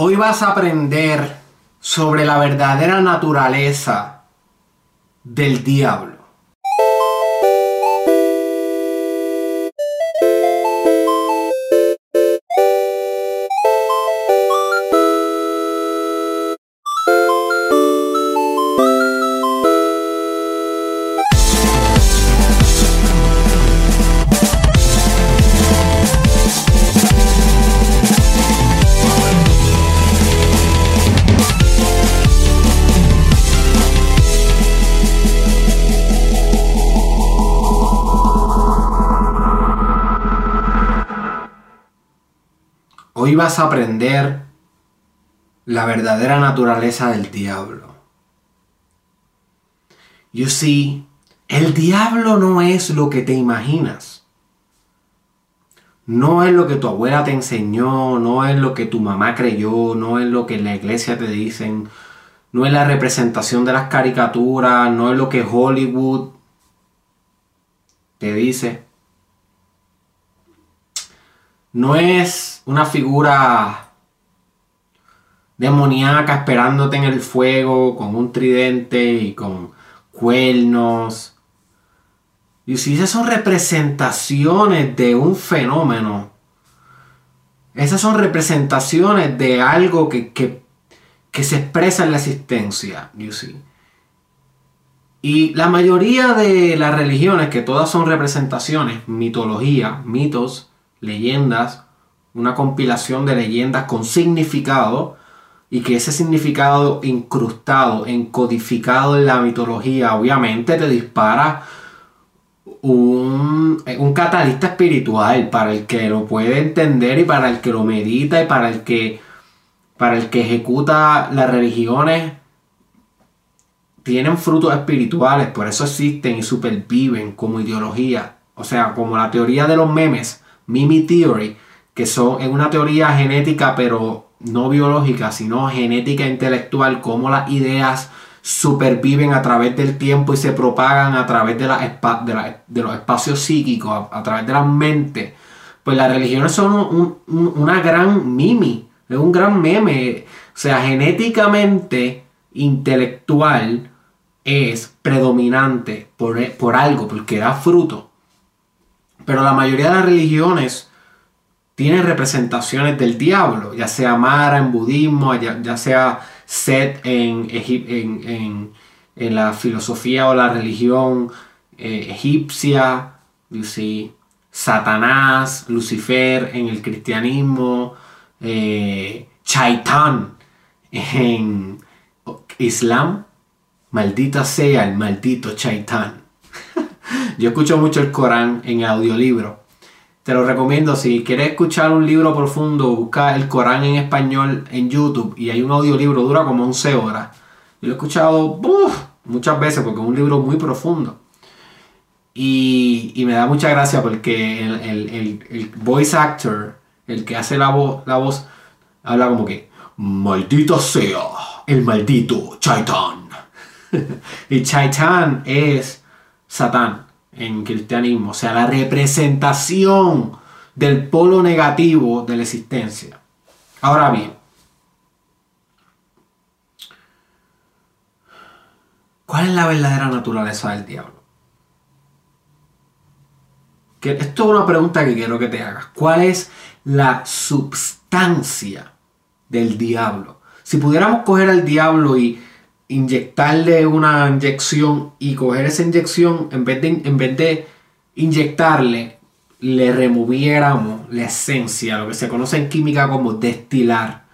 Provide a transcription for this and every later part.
Hoy vas a aprender sobre la verdadera naturaleza del diablo. Vas a aprender la verdadera naturaleza del diablo. You see, el diablo no es lo que te imaginas. No es lo que tu abuela te enseñó, no es lo que tu mamá creyó, no es lo que en la iglesia te dicen, no es la representación de las caricaturas, no es lo que Hollywood te dice. No es una figura demoníaca esperándote en el fuego con un tridente y con cuernos. Y si esas son representaciones de un fenómeno, esas son representaciones de algo que, que, se expresa en la existencia. Y la mayoría de las religiones, que todas son representaciones, mitología, mitos, leyendas, una compilación de leyendas con significado y que ese significado incrustado, encodificado en la mitología, obviamente te dispara un, un, catalista espiritual para el que lo puede entender y para el que lo medita y para el que, para el que ejecuta las religiones. Tienen frutos espirituales, por eso existen y superviven como ideología. O sea, como la teoría de los memes Mimi Theory, que son, es una teoría genética, pero no biológica, sino genética intelectual, cómo las ideas superviven a través del tiempo y se propagan a través de, la, de, los espacios psíquicos, a, través de la mente. Pues las religiones son una gran mimi, es un gran meme. O sea, genéticamente, intelectual, es predominante por, por algo, porque da fruto. Pero la mayoría de las religiones tienen representaciones del diablo, ya sea Mara en budismo, ya, sea Set en, en, en, la filosofía o la religión eh, egipcia, Satanás, Lucifer en el cristianismo, eh, Chaitán en Islam, maldita sea el maldito Chaitán. Yo escucho mucho el Corán en audiolibro. Te lo recomiendo. Si quieres escuchar un libro profundo, busca el Corán en español en YouTube y hay un audiolibro, dura como 11 horas. Yo lo he escuchado muchas veces porque es un libro muy profundo. Y, me da mucha gracia porque el, voice actor, el que hace la, voz, la voz, habla como que, maldito sea el maldito Chaitán. y Chaitán es Satán en cristianismo, o sea, la representación del polo negativo de la existencia. Ahora bien, ¿cuál es la verdadera naturaleza del diablo? Que esto es una pregunta que quiero que te hagas. ¿Cuál es la substancia del diablo? Si pudiéramos coger al diablo y inyectarle una inyección y coger esa inyección, en vez de, en vez de inyectarle, le removiéramos la esencia, lo que se conoce en química como destilar,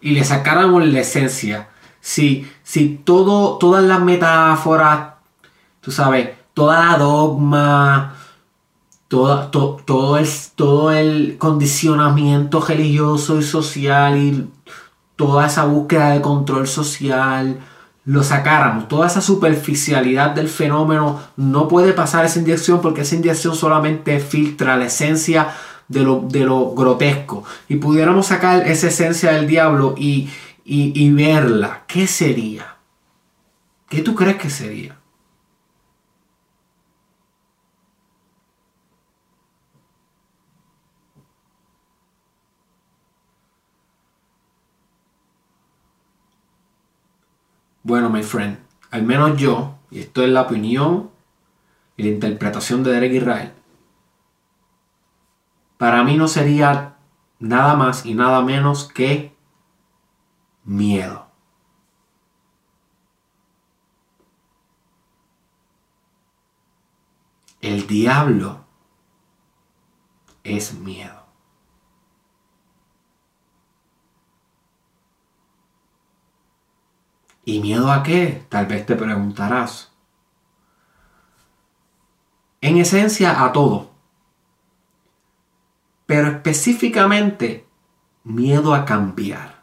y le sacáramos la esencia, si, si todo, todas las metáforas, tú sabes, toda la dogma, todo, todo, el, todo el condicionamiento religioso y social y toda esa búsqueda de control social, lo sacáramos, toda esa superficialidad del fenómeno, no puede pasar esa inyección porque esa inyección solamente filtra la esencia de lo, de lo grotesco. Y pudiéramos sacar esa esencia del diablo y, y verla, ¿qué sería? ¿Qué tú crees que sería? Bueno, my friend, al menos yo, y esto es la opinión y la interpretación de Derek Israel, para mí no sería nada más y nada menos que miedo. El diablo es miedo. ¿Y miedo a qué? Tal vez te preguntarás. En esencia a todo. Pero específicamente miedo a cambiar.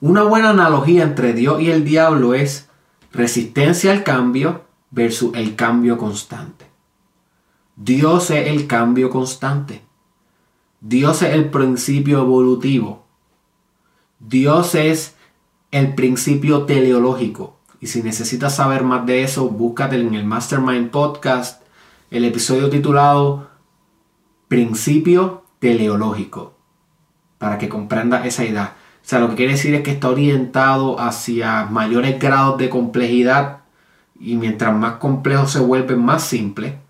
Una buena analogía entre Dios y el diablo es resistencia al cambio versus el cambio constante. Dios es el cambio constante. Dios es el principio evolutivo. Dios es el principio teleológico. Y si necesitas saber más de eso, búscate en el Mastermind Podcast el episodio titulado Principio teleológico para que comprenda esa idea. O sea, lo que quiere decir es que está orientado hacia mayores grados de complejidad y mientras más complejo se vuelve, más simple.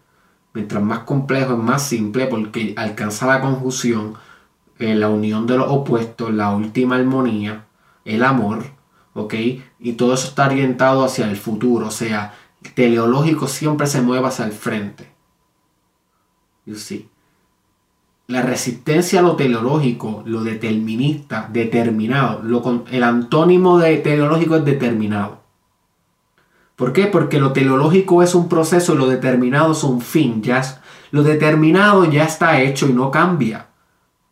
Mientras más complejo es más simple porque alcanza la conjunción, eh, la unión de los opuestos, la última armonía, el amor, ¿ok? Y todo eso está orientado hacia el futuro, o sea, el teleológico siempre se mueve hacia el frente. You see. La resistencia a lo teleológico, lo determinista, determinado, el antónimo de teleológico es determinado. ¿Por qué? Porque lo teleológico es un proceso y lo determinado es un fin. Ya lo determinado ya está hecho y no cambia.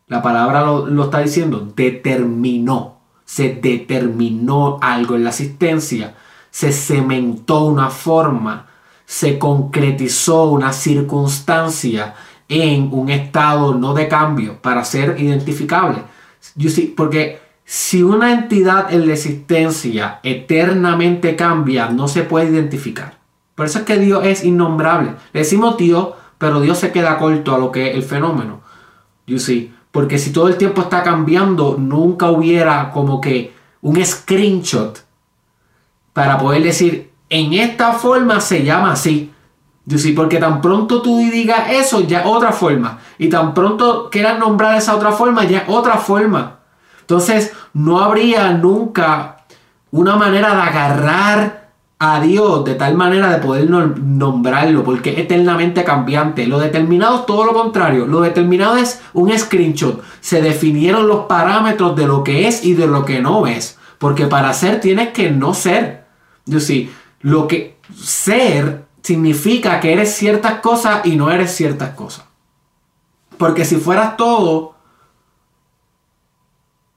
La palabra lo, está diciendo, determinó. Se determinó algo en la asistencia. Se cementó una forma. Se concretizó una circunstancia en un estado no de cambio para ser identificable. You see, porque si una entidad en la existencia eternamente cambia, no se puede identificar. Por eso es que Dios es innombrable. Le decimos Dios, pero Dios se queda corto a lo que es el fenómeno. You see? Porque si todo el tiempo está cambiando, nunca hubiera como que un screenshot para poder decir, en esta forma se llama así. You see? Porque tan pronto tú digas eso, ya otra forma. Y tan pronto quieras nombrar esa otra forma, ya otra forma. Entonces, no habría nunca una manera de agarrar a Dios de tal manera de poder nombrarlo, porque es eternamente cambiante. Lo determinado es todo lo contrario. Lo determinado es un screenshot. Se definieron los parámetros de lo que es y de lo que no es. Porque para ser tienes que no ser. Yo sí, lo que ser significa que eres ciertas cosas y no eres ciertas cosas. Porque si fueras todo,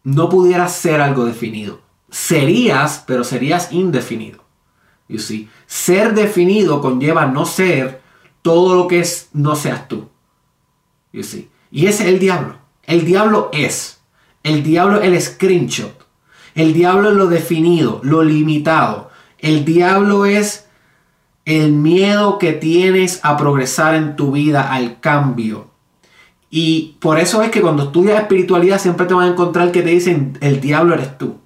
no pudieras ser algo definido. Serías, pero serías indefinido. You see? Ser definido conlleva no ser todo lo que es no seas tú. You see? Y ese es el diablo. El diablo es. El diablo es el screenshot. El diablo es lo definido, lo limitado. El diablo es el miedo que tienes a progresar en tu vida, al cambio, y por eso es que cuando estudias espiritualidad siempre te vas a encontrar que te dicen, el diablo eres tú.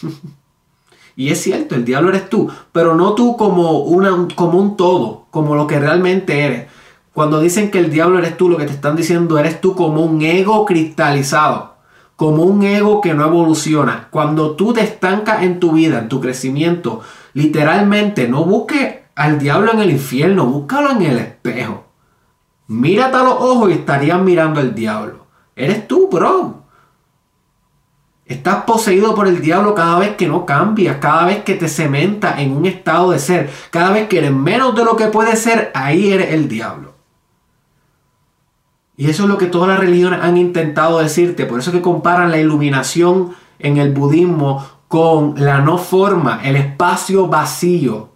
y es cierto, el diablo eres tú, pero no tú como, una, como un todo, como lo que realmente eres. Cuando dicen que el diablo eres tú, lo que te están diciendo eres tú como un ego cristalizado, como un ego que no evoluciona. Cuando tú te estancas en tu vida, en tu crecimiento, literalmente no busques al diablo en el infierno, búscalo en el espejo. Mírate a los ojos y estarían mirando al diablo. Eres tú, bro. Estás poseído por el diablo cada vez que no cambias, cada vez que te cementa en un estado de ser, cada vez que eres menos de lo que puedes ser, ahí eres el diablo. Y eso es lo que todas las religiones han intentado decirte. Por eso que comparan la iluminación en el budismo con la no forma, el espacio vacío.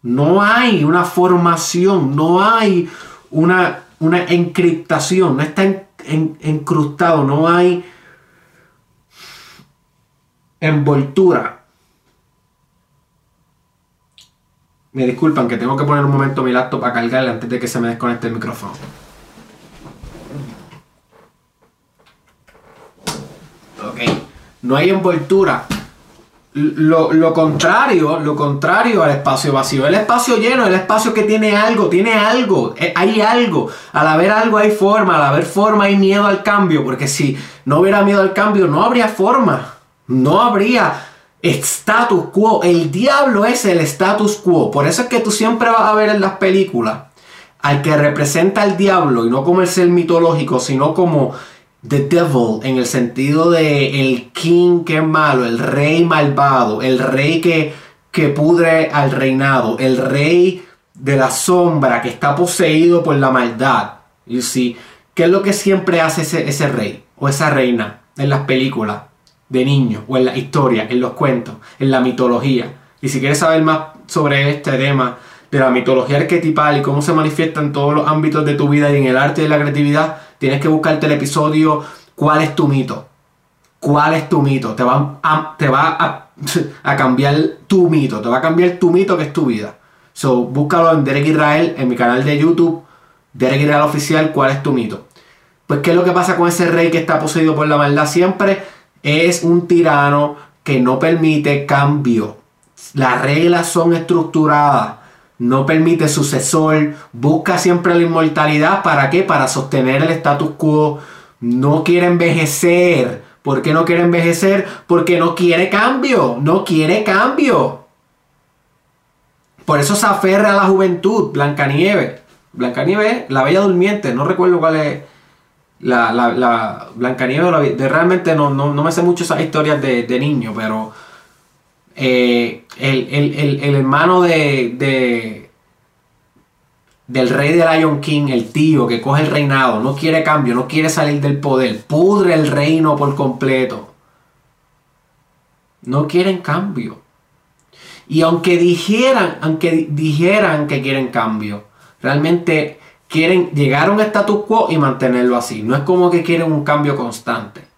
No hay una formación, no hay una, una encriptación, no está en, encrustado, no hay envoltura. Me disculpan que tengo que poner un momento mi laptop para cargarle antes de que se me desconecte el micrófono. ok, no hay envoltura. Lo, lo, contrario, lo contrario al espacio vacío. El espacio lleno, el espacio que tiene algo, tiene algo, eh, hay algo. Al haber algo hay forma, al haber forma hay miedo al cambio, porque si no hubiera miedo al cambio no habría forma, no habría status quo. El diablo es el status quo. Por eso es que tú siempre vas a ver en las películas al que representa al diablo y no como el ser mitológico, sino como The Devil en el sentido de el king que es malo, el rey malvado, el rey que, que pudre al reinado, el rey de la sombra que está poseído por la maldad. You see, ¿qué es lo que siempre hace ese, ese rey o esa reina en las películas de niños o en la historia, en los cuentos, en la mitología? Y si quieres saber más sobre este tema de la mitología arquetipal y cómo se manifiesta en todos los ámbitos de tu vida y en el arte y la creatividad, tienes que buscarte el episodio ¿Cuál es tu mito? ¿Cuál es tu mito? Te va a, te va a, cambiar tu mito, te va a cambiar tu mito que es tu vida. So, búscalo en Derek Israel, en mi canal de YouTube, Derek Israel Oficial, ¿cuál es tu mito? Pues, ¿qué es lo que pasa con ese rey que está poseído por la maldad? Siempre es un tirano que no permite cambio. Las reglas son estructuradas no permite sucesor, busca siempre la inmortalidad, ¿para qué? Para sostener el status quo, no quiere envejecer. ¿Por qué no quiere envejecer? Porque no quiere cambio, no quiere cambio. Por eso se aferra a la juventud, Blancanieves. Blancanieves, la bella durmiente, no recuerdo cuál es la, la, la Blancanieves, realmente no, no, me sé mucho esas historias de, de niño, pero eh, el, hermano de, del rey de Lion King, el tío que coge el reinado, no quiere cambio, no quiere salir del poder, pudre el reino por completo. No quieren cambio. Y aunque dijeran, aunque dijeran que quieren cambio, realmente quieren llegar a un status quo y mantenerlo así. No es como que quieren un cambio constante.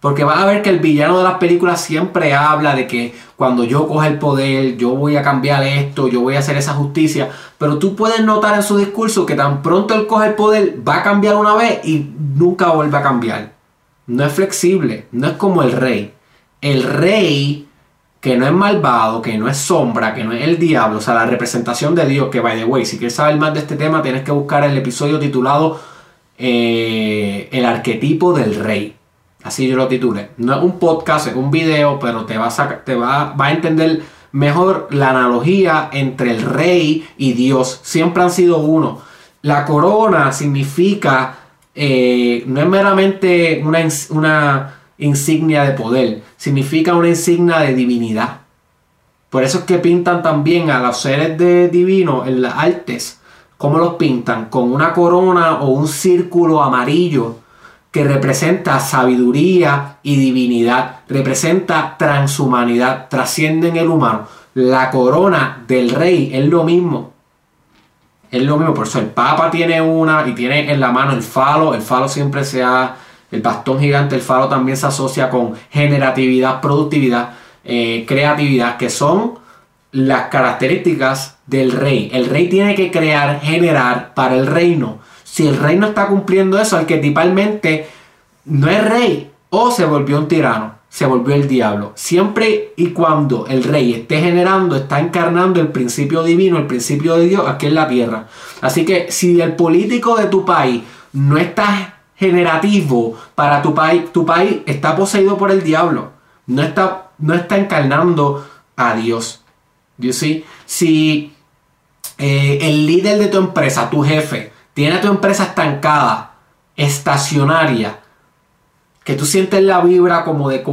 Porque vas a ver que el villano de las películas siempre habla de que cuando yo coja el poder, yo voy a cambiar esto, yo voy a hacer esa justicia. Pero tú puedes notar en su discurso que tan pronto él coge el poder, va a cambiar una vez y nunca vuelve a cambiar. No es flexible, no es como el rey. El rey, que no es malvado, que no es sombra, que no es el diablo, o sea, la representación de Dios, que by the way, si quieres saber más de este tema, tienes que buscar el episodio titulado eh, El arquetipo del rey Así yo lo titulé. No es un podcast, es un video, pero te, vas a, te va, a entender mejor la analogía entre el rey y Dios. Siempre han sido uno. La corona significa, eh, no es meramente una, una insignia de poder, significa una insignia de divinidad. Por eso es que pintan también a los seres de divinos en las artes. ¿Cómo los pintan? Con una corona o un círculo amarillo que representa sabiduría y divinidad, representa transhumanidad, trasciende en el humano. La corona del rey es lo mismo. Es lo mismo, por eso el Papa tiene una y tiene en la mano el falo. El falo siempre se ha, el bastón gigante, el falo también se asocia con generatividad, productividad, eh, creatividad, que son las características del rey. El rey tiene que crear, generar para el reino. Si el rey no está cumpliendo eso, arquetipalmente no es rey o se volvió un tirano, se volvió el diablo. Siempre y cuando el rey esté generando, está encarnando el principio divino, el principio de Dios aquí en la tierra. Así que si el político de tu país no está generativo para tu país, tu país está poseído por el diablo. No está, no está encarnando a Dios. Si eh, el líder de tu empresa, tu jefe, tiene tu empresa estancada, estacionaria, que tú sientes la vibra como de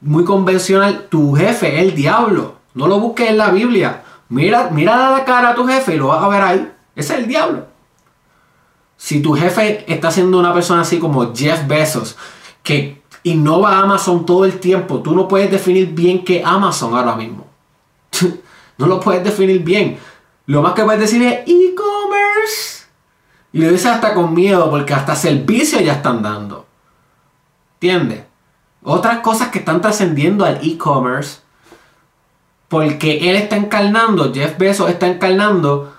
muy convencional, tu jefe es el diablo. No lo busques en la Biblia. Mira, mira la cara a tu jefe y lo vas a ver ahí. Ese es el diablo. Si tu jefe está siendo una persona así como Jeff Bezos, que innova Amazon todo el tiempo, tú no puedes definir bien qué Amazon ahora mismo. no lo puedes definir bien. Lo más que puedes decir es e-commerce. Y lo dice hasta con miedo porque hasta servicio ya están dando. ¿Entiendes? Otras cosas que están trascendiendo al e-commerce. Porque él está encarnando, Jeff Bezos está encarnando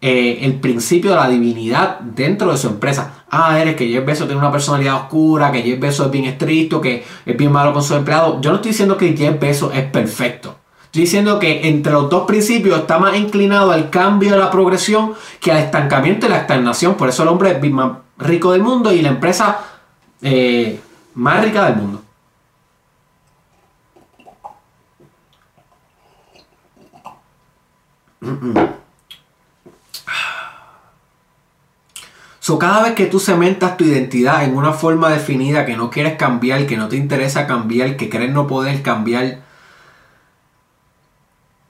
eh, el principio de la divinidad dentro de su empresa. Ah, eres que Jeff Bezos tiene una personalidad oscura, que Jeff Bezos es bien estricto, que es bien malo con sus empleados. Yo no estoy diciendo que Jeff Bezos es perfecto. Estoy diciendo que entre los dos principios está más inclinado al cambio de la progresión que al estancamiento y la estagnación. Por eso el hombre es más rico del mundo y la empresa eh, más rica del mundo. So, cada vez que tú cementas tu identidad en una forma definida que no quieres cambiar, que no te interesa cambiar, que crees no poder cambiar,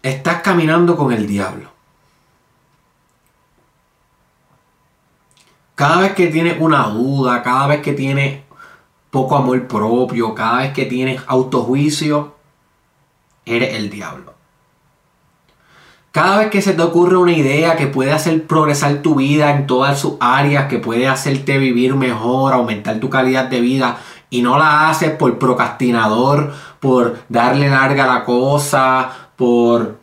estás caminando con el diablo. Cada vez que tienes una duda, cada vez que tienes poco amor propio, cada vez que tienes autojuicio, eres el diablo. Cada vez que se te ocurre una idea que puede hacer progresar tu vida en todas sus áreas, que puede hacerte vivir mejor, aumentar tu calidad de vida, y no la haces por procrastinador, por darle larga a la cosa, por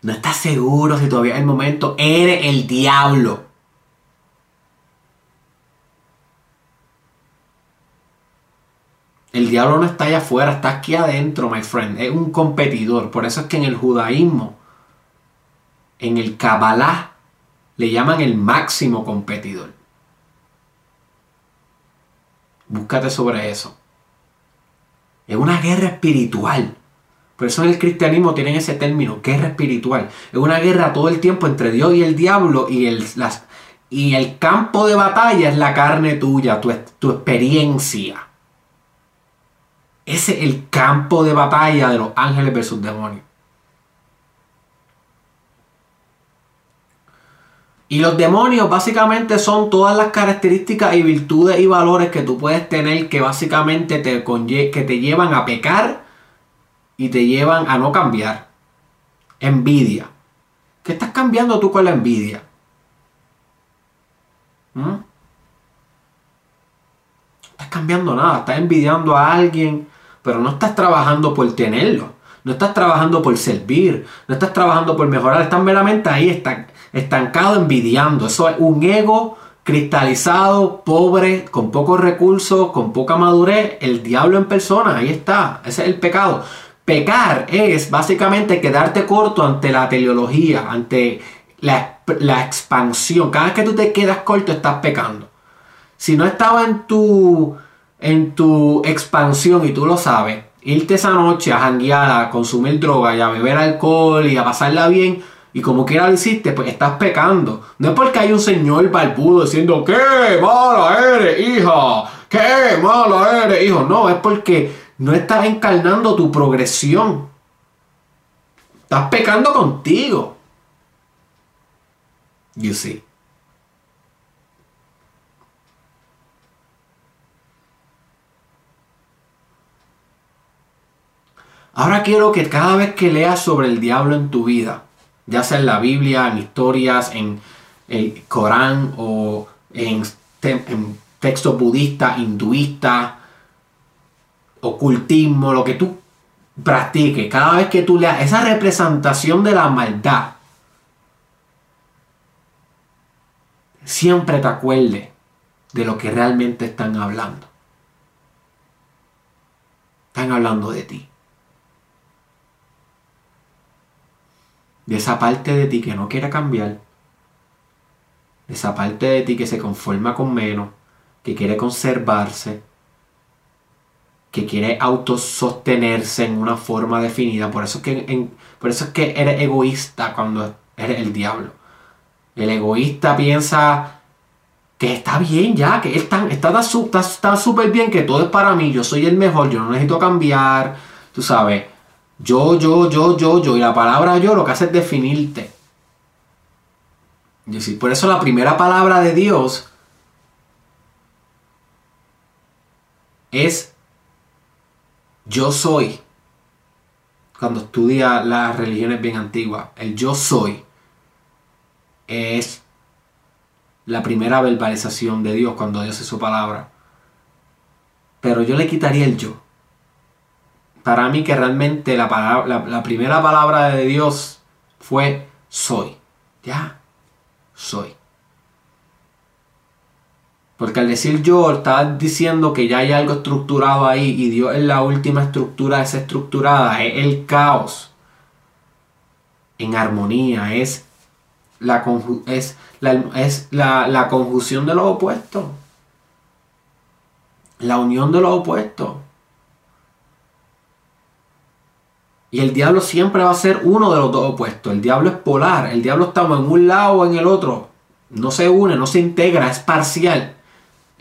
no estás seguro si todavía es el momento, eres el diablo. El diablo no está allá afuera, está aquí adentro, my friend. Es un competidor. Por eso es que en el judaísmo, en el Kabbalah, le llaman el máximo competidor. Búscate sobre eso. Es una guerra espiritual. Por eso en el cristianismo tienen ese término, guerra espiritual. Es una guerra todo el tiempo entre Dios y el diablo y el, las, y el campo de batalla es la carne tuya, tu, tu experiencia. Ese es el campo de batalla de los ángeles versus demonios. Y los demonios básicamente son todas las características y virtudes y valores que tú puedes tener que básicamente te, que te llevan a pecar y te llevan a no cambiar. Envidia. ¿Qué estás cambiando tú con la envidia? ¿Mm? estás cambiando nada, estás envidiando a alguien, pero no estás trabajando por tenerlo, no estás trabajando por servir, no estás trabajando por mejorar, estás meramente ahí estancado envidiando. Eso es un ego cristalizado, pobre, con pocos recursos, con poca madurez, el diablo en persona, ahí está, ese es el pecado. Pecar es básicamente quedarte corto ante la teleología, ante la, expansión. Cada vez que tú te quedas corto estás pecando. Si no estaba en tu, en tu expansión y tú lo sabes, irte esa noche a janguear, a consumir droga y a beber alcohol y a pasarla bien, y como quiera lo hiciste, pues estás pecando. No es porque hay un señor barbudo diciendo, ¡qué mala eres, hija! ¡Qué mala eres, hijo! No, es porque no estás encarnando tu progresión. Estás pecando contigo. You see. Ahora quiero que cada vez que leas sobre el diablo en tu vida, ya sea en la Biblia, en historias, en el Corán o en, en textos budistas, hinduistas, ocultismo, lo que tú practiques, cada vez que tú leas esa representación de la maldad, siempre te acuerdes de lo que realmente están hablando. Están hablando de ti. De esa parte de ti que no quiere cambiar. De esa parte de ti que se conforma con menos, que quiere conservarse, que quiere autosostenerse en una forma definida. Por eso, es que por eso es que eres egoísta cuando eres el diablo. El egoísta piensa que está bien ya, que está está súper bien, que todo es para mí, yo soy el mejor, yo no necesito cambiar, tú sabes. Yo, yo, yo, yo, yo. Y la palabra yo lo que hace es definirte. Y por eso la primera palabra de Dios es yo soy, cuando estudia las religiones bien antiguas, el yo soy es la primera verbalización de Dios cuando Dios es su palabra. Pero yo le quitaría el yo. Para mí que realmente la, la, primera palabra de Dios fue soy. ¿Ya? soy. Porque al decir yo, estás diciendo que ya hay algo estructurado ahí y Dios es la última estructura desestructurada, es el caos en armonía, es la, es es la, la conjunción de los opuestos, la unión de los opuestos. Y el diablo siempre va a ser uno de los dos opuestos. El diablo es polar. El diablo está en un lado o en el otro. No se une, no se integra, es parcial.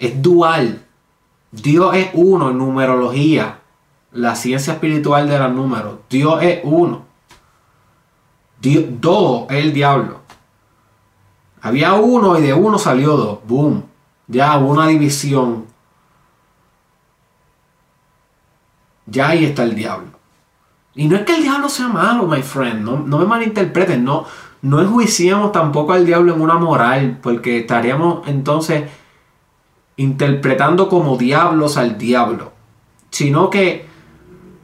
Es dual. Dios es uno en numerología. La ciencia espiritual de los números. Dios es uno. Dios, dos es el diablo. Había uno y de uno salió dos. Boom. Ya hubo una división. Ya ahí está el diablo. Y no es que el diablo sea malo, my friend, no, me malinterpreten, no, no enjuiciemos tampoco al diablo en una moral, porque estaríamos entonces interpretando como diablos al diablo, sino que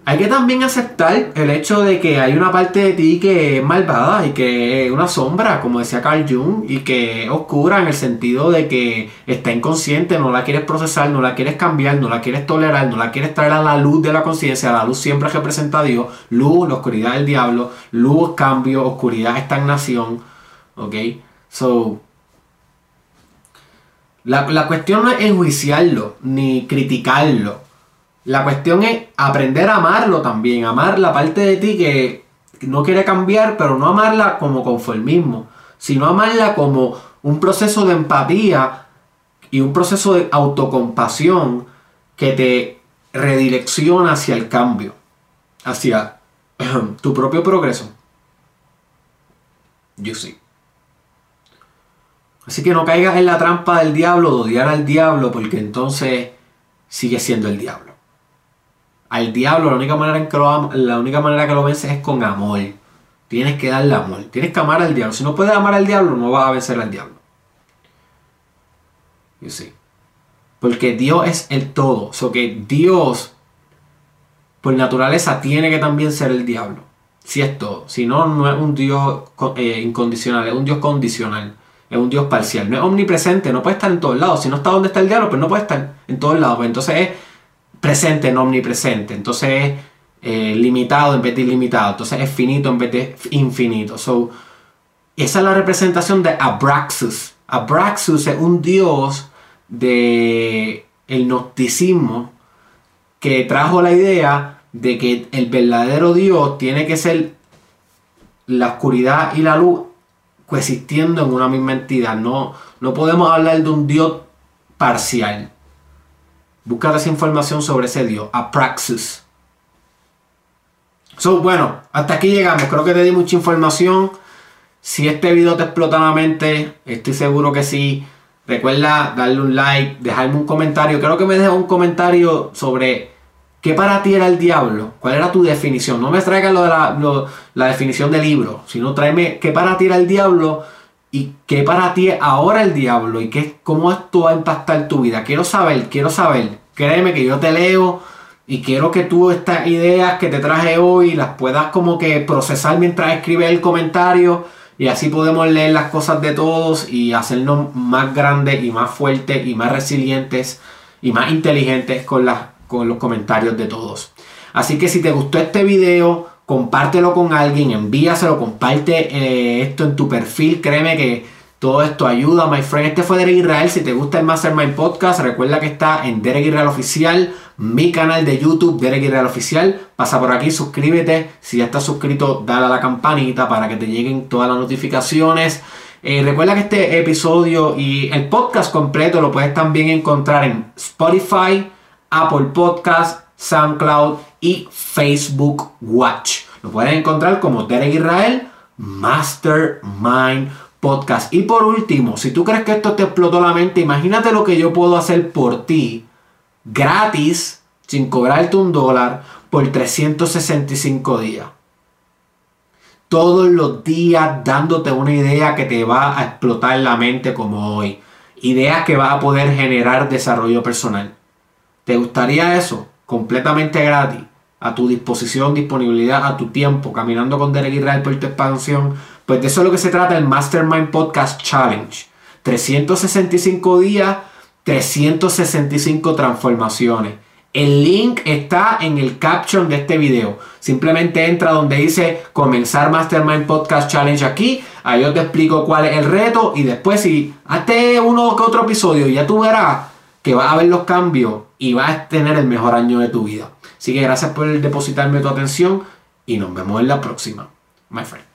hay que también aceptar el hecho de que hay una parte de ti que es malvada y que es una sombra, como decía Carl Jung, y que es oscura en el sentido de que está inconsciente, no la quieres procesar, no la quieres cambiar, no la quieres tolerar, no la quieres traer a la luz de la conciencia. La luz siempre representa a Dios, luz, la oscuridad del diablo, luz, cambio, oscuridad, estagnación. ¿Ok? So, la, la cuestión no es enjuiciarlo ni criticarlo la cuestión es aprender a amarlo también, amar la parte de ti que no quiere cambiar, pero no amarla como conformismo, sino amarla como un proceso de empatía y un proceso de autocompasión que te redirecciona hacia el cambio, hacia tu propio progreso. Yo sí. Así que no caigas en la trampa del diablo, de odiar al diablo, porque entonces sigue siendo el diablo al diablo, la única manera en que lo, la única manera que lo vences es con amor. Tienes que darle amor. Tienes que amar al diablo. Si no puedes amar al diablo, no vas a vencer al diablo. You see. Porque Dios es el todo. O so que Dios, por naturaleza, tiene que también ser el diablo. Si es todo. Si no, no es un Dios eh, incondicional, es un Dios condicional. Es un Dios parcial. No es omnipresente, no puede estar en todos lados. Si no está donde está el diablo, pues no puede estar en todos lados. Pues entonces es presente, no omnipresente. Entonces es eh, limitado en vez de ilimitado. Entonces es finito en vez de infinito. So, esa es la representación de Abraxas. Abraxas es un dios de el gnosticismo que trajo la idea de que el verdadero Dios tiene que ser la oscuridad y la luz coexistiendo en una misma entidad. No, no podemos hablar de un Dios parcial. Busca esa información sobre ese Dios, Apraxis. So, bueno, hasta aquí llegamos. Creo que te di mucha información. Si este video te explota la mente, estoy seguro que sí. Recuerda darle un like, dejarme un comentario. Creo que me dejó un comentario sobre qué para ti era el diablo. ¿Cuál era tu definición? No me traigas la, la definición del libro, sino tráeme qué para ti era el diablo y qué para ti ahora el diablo y qué, cómo esto va a impactar tu vida. Quiero saber, quiero saber. Créeme que yo te leo y quiero que tú estas ideas que te traje hoy las puedas como que procesar mientras escribes el comentario y así podemos leer las cosas de todos y hacernos más grandes y más fuertes y más resilientes y más inteligentes con, las, con los comentarios de todos. Así que si te gustó este video, compártelo con alguien, envíaselo, comparte eh, esto en tu perfil, créeme que todo esto ayuda, my friend. Este fue Derek Israel. Si te gusta el Mastermind Podcast, recuerda que está en Derek Israel Oficial, mi canal de YouTube, Derek Israel Oficial. Pasa por aquí, suscríbete. Si ya estás suscrito, dale a la campanita para que te lleguen todas las notificaciones. Eh, recuerda que este episodio y el podcast completo lo puedes también encontrar en Spotify, Apple Podcast, SoundCloud y Facebook Watch. Lo puedes encontrar como Derek Israel Mastermind Podcast. Y por último, si tú crees que esto te explotó la mente, imagínate lo que yo puedo hacer por ti gratis, sin cobrarte un dólar, por 365 días. Todos los días dándote una idea que te va a explotar la mente como hoy. Ideas que va a poder generar desarrollo personal. ¿Te gustaría eso? completamente gratis, a tu disposición, disponibilidad, a tu tiempo, caminando con Derek Israel por tu expansión, Pues de eso es lo que se trata el Mastermind Podcast Challenge. 365 días, 365 transformaciones. El link está en el caption de este video. Simplemente entra donde dice comenzar Mastermind Podcast Challenge aquí. Ahí yo te explico cuál es el reto y después si hazte uno que otro episodio ya tú verás que vas a ver los cambios y vas a tener el mejor año de tu vida. Así que gracias por depositarme tu atención y nos vemos en la próxima, my friend.